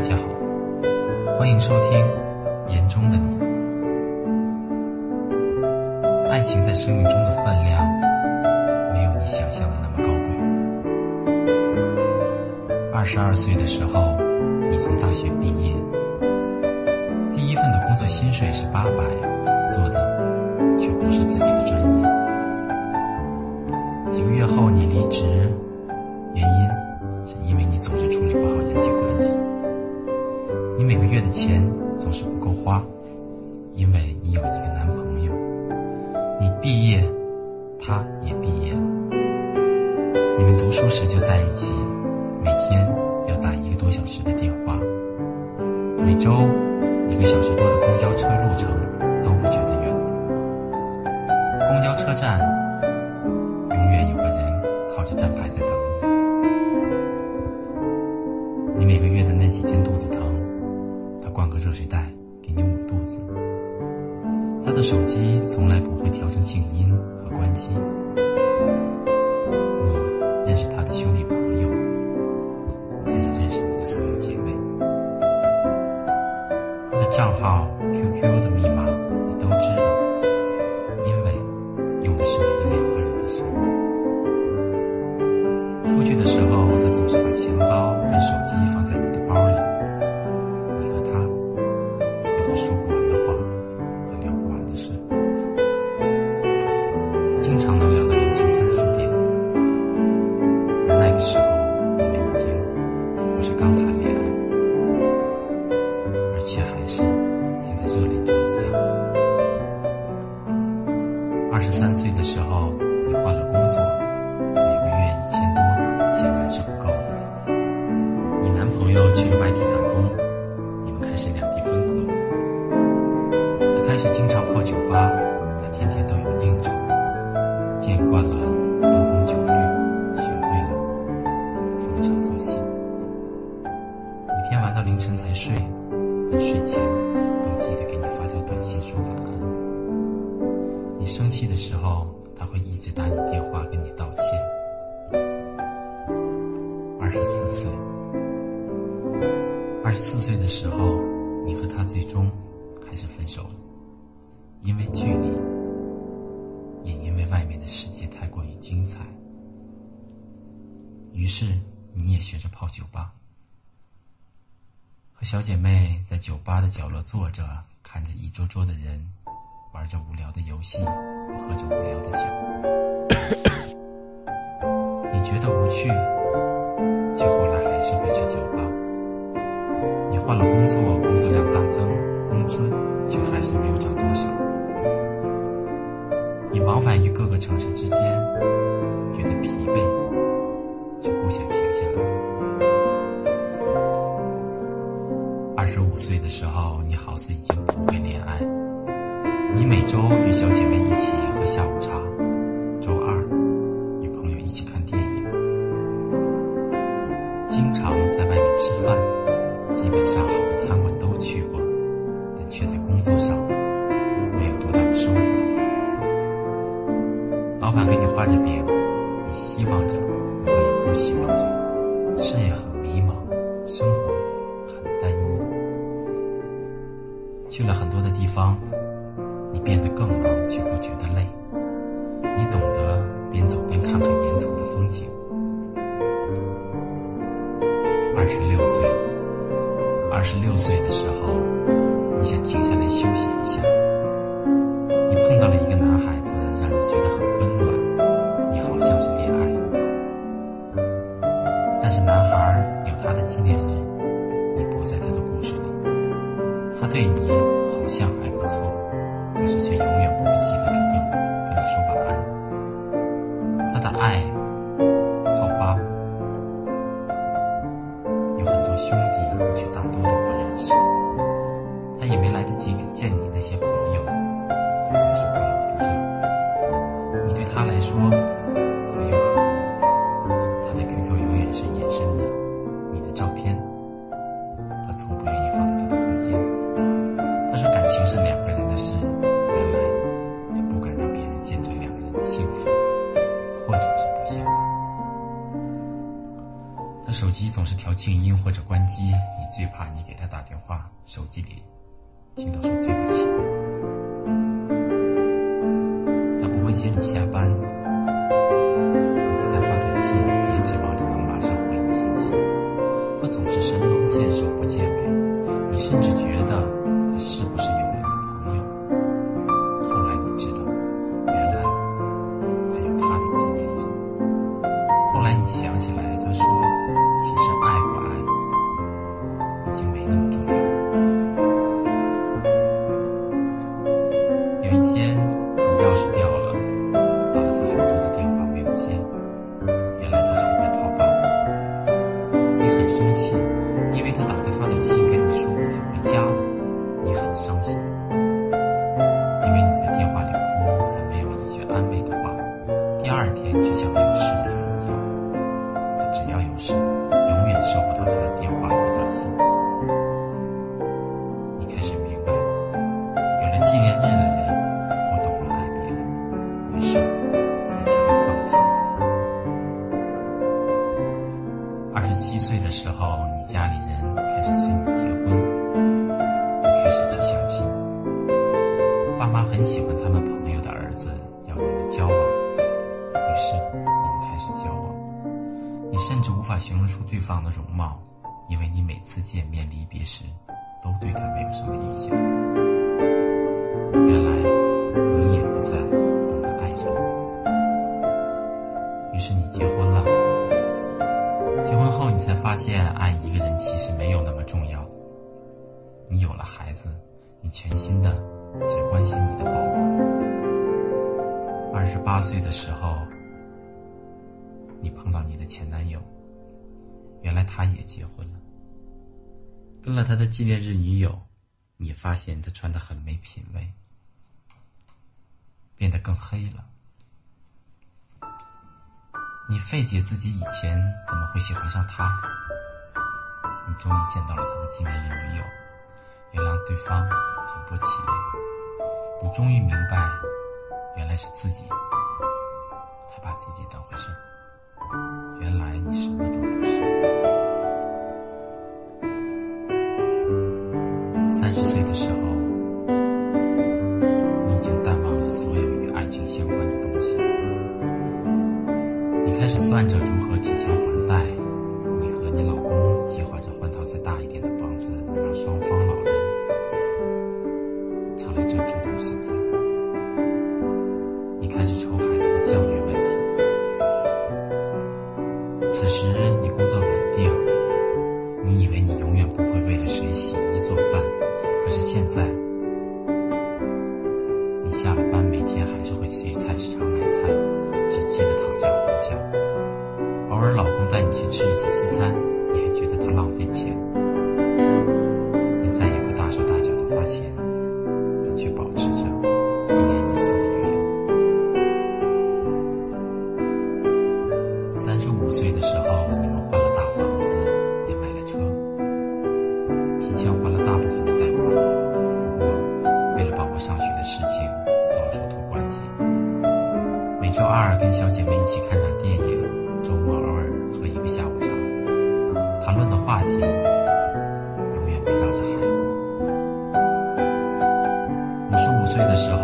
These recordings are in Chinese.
大家好，欢迎收听《言中的你》。爱情在生命中的分量，没有你想象的那么高贵。二十二岁的时候，你从大学毕业，第一份的工作薪水是八百，做的却不是自己的专业。几个月后，你离职，原因是因为你总是处理不好人际关系。每个月的钱总是不够花，因为你有一个男朋友。你毕业，他也毕业了。你们读书时就在一起，每天要打一个多小时的电话，每周一个小时多的公交车路程都不觉得远。公交车站永远有个人靠着站牌在等你。你每个月的那几天肚子疼。换个热水袋给你捂肚子，他的手机从来不会调成静音和关机。去了外地打工，你们开始两地分隔。他开始经常泡酒吧，他天天都有应酬，二十四岁的时候，你和他最终还是分手了。因为距离，也因为外面的世界太过于精彩，于是你也学着泡酒吧，和小姐妹在酒吧的角落坐着，看着一桌桌的人玩着无聊的游戏和喝着无聊的酒。你觉得无趣，却后来还是会去酒吧。换了工作，工作量大增，工资却还是没有涨多少。你往返于各个城市之间，觉得疲惫，却不想停下来。二十五岁的时候，你好似已经不会恋爱。你每周与小姐妹一起喝下午茶，上好的餐馆都去过，但却在工作上没有多大的收获。老板给你画着饼，你希望着，我也不希望着，事业很迷茫，生活很单一。去了很多的地方，你变得更忙，却不觉得累。六岁的时候，你想停下来休息一下。你碰到了一个男或者关机，你最怕你给他打电话，手机里听到说对不起。他不会接你下班，对方的容貌，因为你每次见面离别时，都对他没有什么印象。原来你也不再懂得爱人。于是你结婚了。结婚后，你才发现爱一个人其实没有那么重要。你有了孩子，你全心的只关心你的宝宝。二十八岁的时候，你碰到你的前男友，原来他也结婚了。跟了他的纪念日女友，你发现他穿的很没品味，变得更黑了。你费解自己以前怎么会喜欢上他？你终于见到了他的纪念日女友，原谅对方很不起眼。你终于明白，原来是自己，他把自己当回事。原来你什么都不。三十岁的时候，你已经淡忘了所有与爱情相关的东西。你开始算着吃一次西餐，你还觉得他浪费钱。你再也不大手大脚的花钱，但却保持着一年一次的旅游。三十五岁的时候，你们换了大房子，也买了车，提前还了大部分的贷款。不过，为了宝宝上学的事情，到处托关系。每周二跟小姐妹一起看场电影，十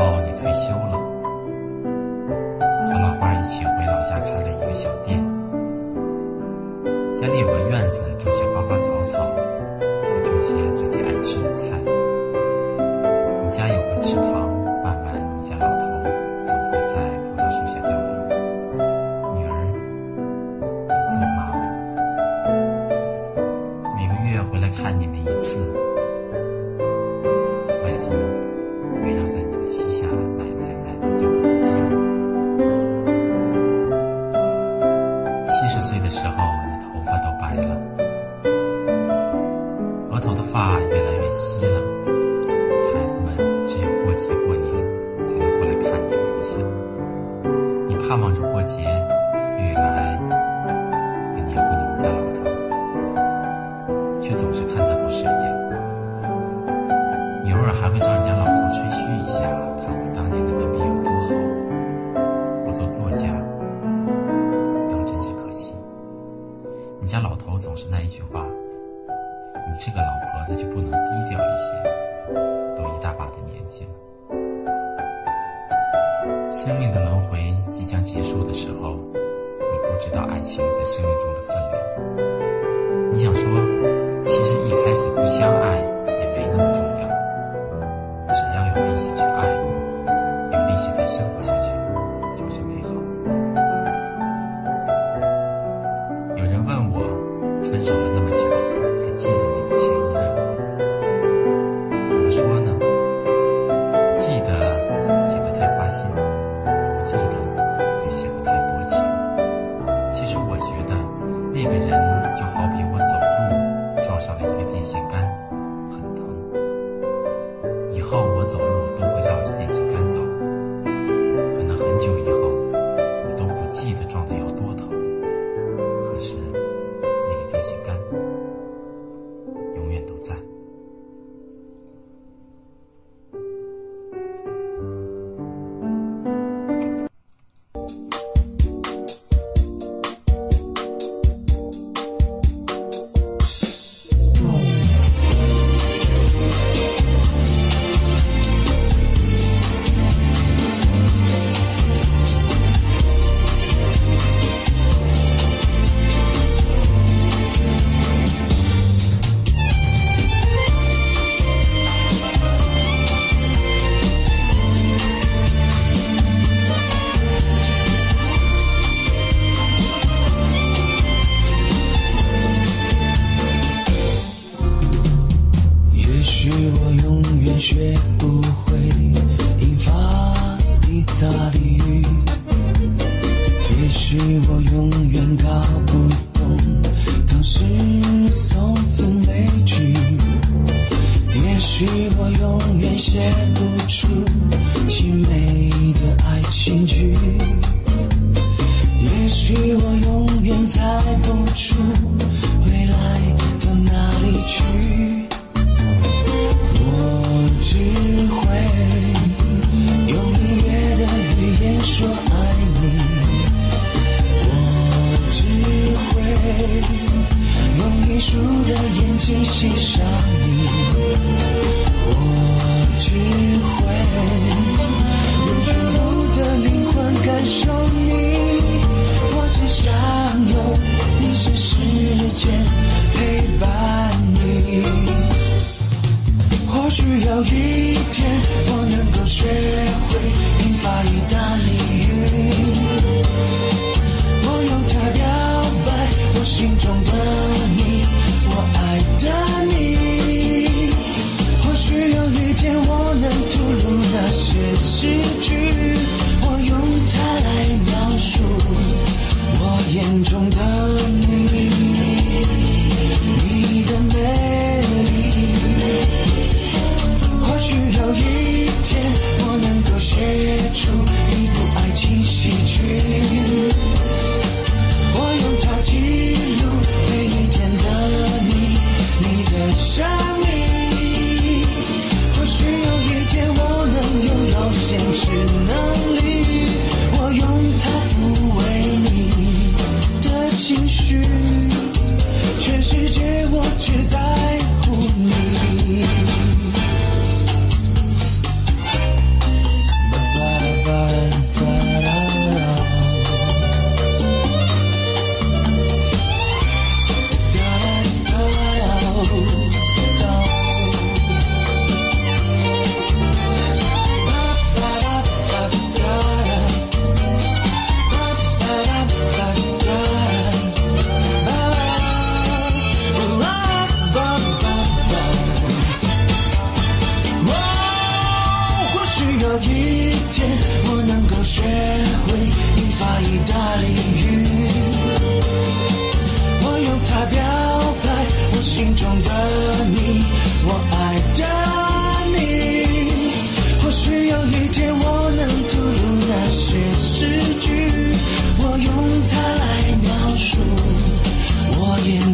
盼望着过节，雨来，为黏糊你们家老头，却总是看他不顺眼。你偶尔还会找你家老头吹嘘一下，看我当年的文笔有多好，不做作家，当真是可惜。你家老头总是那一句话：“你这个老婆子就不能低调一些？都一大把的年纪了，生命的轮回。”即将结束的时候你不知道爱情在生命中的分量。你想说其实一开始不相爱也没那么重要只要有力气去爱有力气在生活下喜剧。也许我永远猜不出未来到哪里去，我只会用音乐的语言说爱你，我只会用艺术的眼睛欣赏。到一。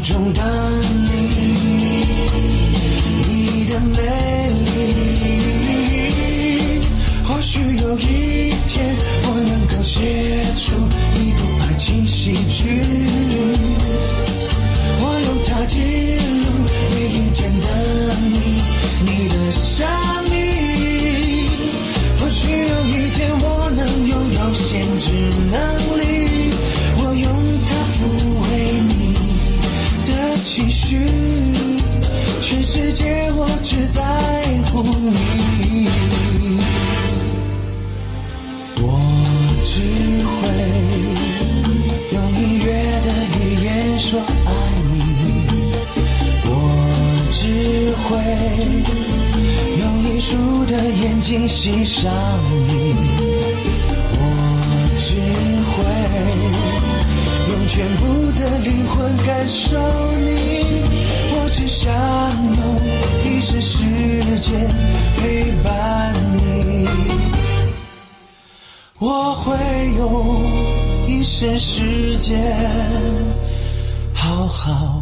中的你，你的美丽，或许有一天我能够写出一部爱情喜剧。我用它记录。欣赏你，我只会用全部的灵魂感受你，我只想用一生时间陪伴你。我会用一生时间好好